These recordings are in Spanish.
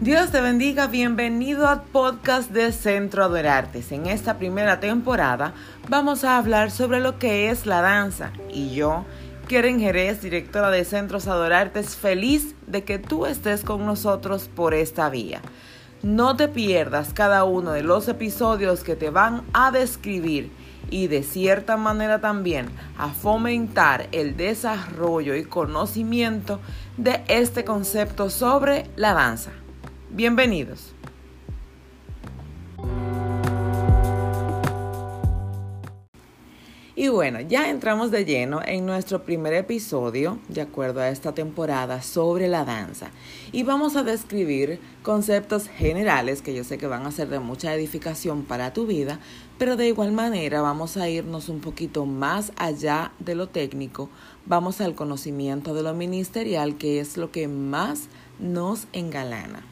Dios te bendiga, bienvenido al podcast de Centro Adorartes. En esta primera temporada vamos a hablar sobre lo que es la danza y yo, Keren Jerez, directora de Centros Adorartes, feliz de que tú estés con nosotros por esta vía. No te pierdas cada uno de los episodios que te van a describir y de cierta manera también a fomentar el desarrollo y conocimiento de este concepto sobre la danza. Bienvenidos. Y bueno, ya entramos de lleno en nuestro primer episodio, de acuerdo a esta temporada, sobre la danza. Y vamos a describir conceptos generales que yo sé que van a ser de mucha edificación para tu vida, pero de igual manera vamos a irnos un poquito más allá de lo técnico, vamos al conocimiento de lo ministerial, que es lo que más nos engalana.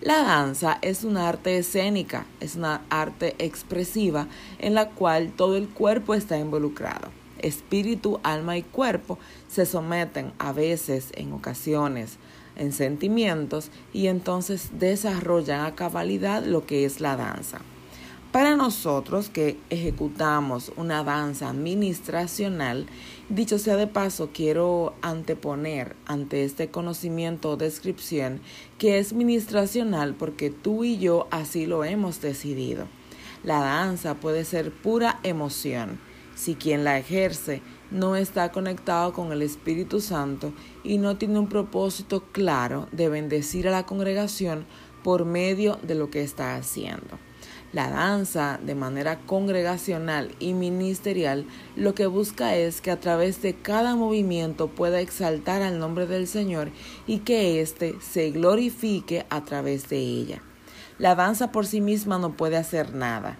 La danza es una arte escénica, es una arte expresiva en la cual todo el cuerpo está involucrado. Espíritu, alma y cuerpo se someten a veces, en ocasiones, en sentimientos y entonces desarrollan a cabalidad lo que es la danza. Para nosotros que ejecutamos una danza ministracional, dicho sea de paso, quiero anteponer ante este conocimiento o descripción que es ministracional porque tú y yo así lo hemos decidido. La danza puede ser pura emoción si quien la ejerce no está conectado con el Espíritu Santo y no tiene un propósito claro de bendecir a la congregación por medio de lo que está haciendo. La danza, de manera congregacional y ministerial, lo que busca es que a través de cada movimiento pueda exaltar al nombre del Señor y que éste se glorifique a través de ella. La danza por sí misma no puede hacer nada.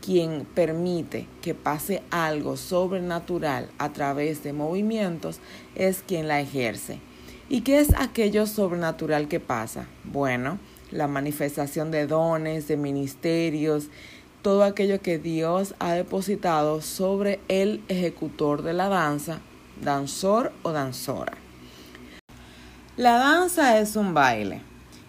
Quien permite que pase algo sobrenatural a través de movimientos es quien la ejerce. ¿Y qué es aquello sobrenatural que pasa? Bueno, la manifestación de dones, de ministerios, todo aquello que Dios ha depositado sobre el ejecutor de la danza, danzor o danzora. La danza es un baile.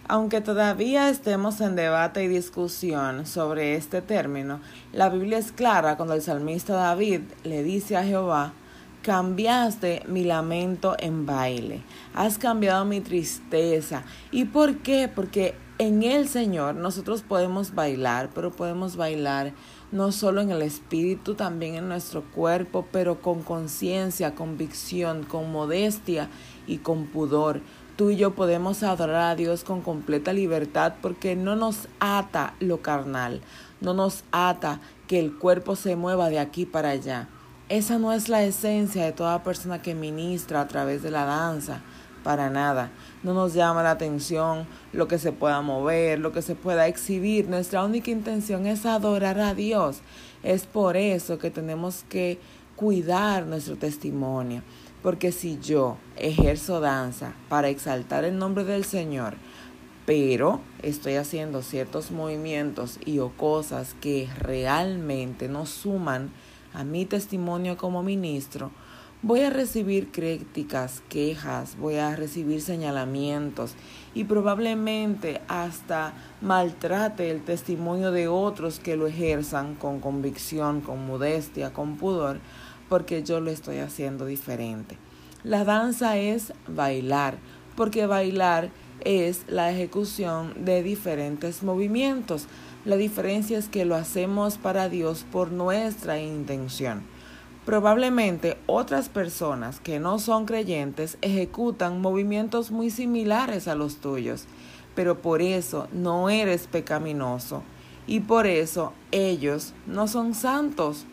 Aunque todavía estemos en debate y discusión sobre este término, la Biblia es clara cuando el salmista David le dice a Jehová, cambiaste mi lamento en baile, has cambiado mi tristeza. ¿Y por qué? Porque en el Señor nosotros podemos bailar, pero podemos bailar no solo en el espíritu, también en nuestro cuerpo, pero con conciencia, convicción, con modestia y con pudor. Tú y yo podemos adorar a Dios con completa libertad porque no nos ata lo carnal, no nos ata que el cuerpo se mueva de aquí para allá. Esa no es la esencia de toda persona que ministra a través de la danza para nada. No nos llama la atención lo que se pueda mover, lo que se pueda exhibir. Nuestra única intención es adorar a Dios. Es por eso que tenemos que cuidar nuestro testimonio. Porque si yo ejerzo danza para exaltar el nombre del Señor, pero estoy haciendo ciertos movimientos y o cosas que realmente no suman a mi testimonio como ministro, voy a recibir críticas, quejas, voy a recibir señalamientos y probablemente hasta maltrate el testimonio de otros que lo ejerzan con convicción, con modestia, con pudor, porque yo lo estoy haciendo diferente. La danza es bailar, porque bailar es la ejecución de diferentes movimientos. La diferencia es que lo hacemos para Dios por nuestra intención. Probablemente otras personas que no son creyentes ejecutan movimientos muy similares a los tuyos, pero por eso no eres pecaminoso y por eso ellos no son santos.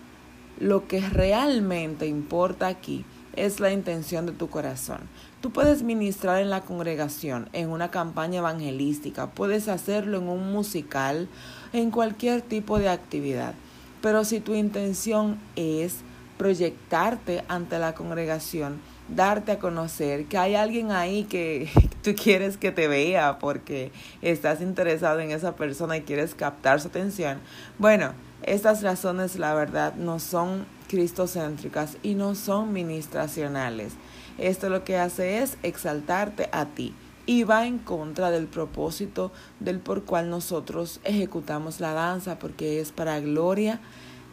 Lo que realmente importa aquí es la intención de tu corazón. Tú puedes ministrar en la congregación, en una campaña evangelística, puedes hacerlo en un musical, en cualquier tipo de actividad. Pero si tu intención es proyectarte ante la congregación, darte a conocer que hay alguien ahí que tú quieres que te vea porque estás interesado en esa persona y quieres captar su atención. Bueno, estas razones la verdad no son cristocéntricas y no son ministracionales. Esto lo que hace es exaltarte a ti. y va en contra del propósito del por cual nosotros ejecutamos la danza, porque es para gloria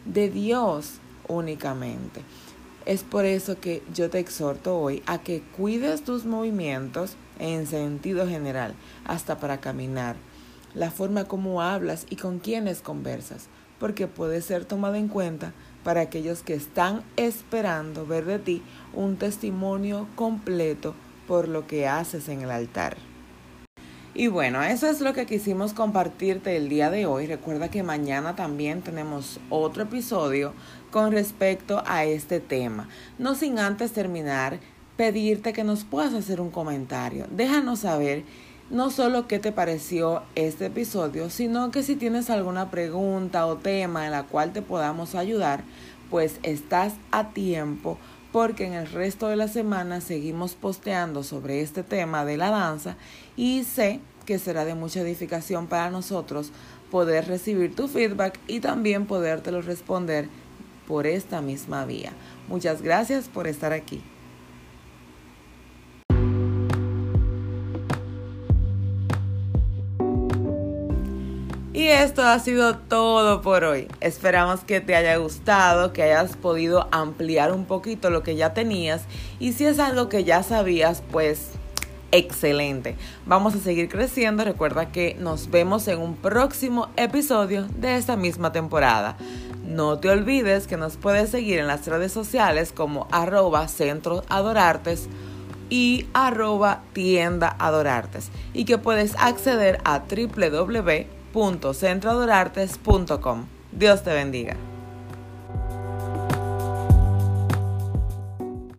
de Dios únicamente. Es por eso que yo te exhorto hoy a que cuides tus movimientos en sentido general, hasta para caminar, la forma como hablas y con quienes conversas, porque puede ser tomado en cuenta para aquellos que están esperando ver de ti un testimonio completo por lo que haces en el altar. Y bueno, eso es lo que quisimos compartirte el día de hoy. Recuerda que mañana también tenemos otro episodio con respecto a este tema. No sin antes terminar, pedirte que nos puedas hacer un comentario. Déjanos saber no solo qué te pareció este episodio, sino que si tienes alguna pregunta o tema en la cual te podamos ayudar, pues estás a tiempo porque en el resto de la semana seguimos posteando sobre este tema de la danza y sé que será de mucha edificación para nosotros poder recibir tu feedback y también podértelo responder por esta misma vía. Muchas gracias por estar aquí. Y esto ha sido todo por hoy. Esperamos que te haya gustado, que hayas podido ampliar un poquito lo que ya tenías. Y si es algo que ya sabías, pues excelente. Vamos a seguir creciendo. Recuerda que nos vemos en un próximo episodio de esta misma temporada. No te olvides que nos puedes seguir en las redes sociales como arroba centro adorartes y arroba tienda adorartes y que puedes acceder a www www.centroadorartes.com. Dios te bendiga.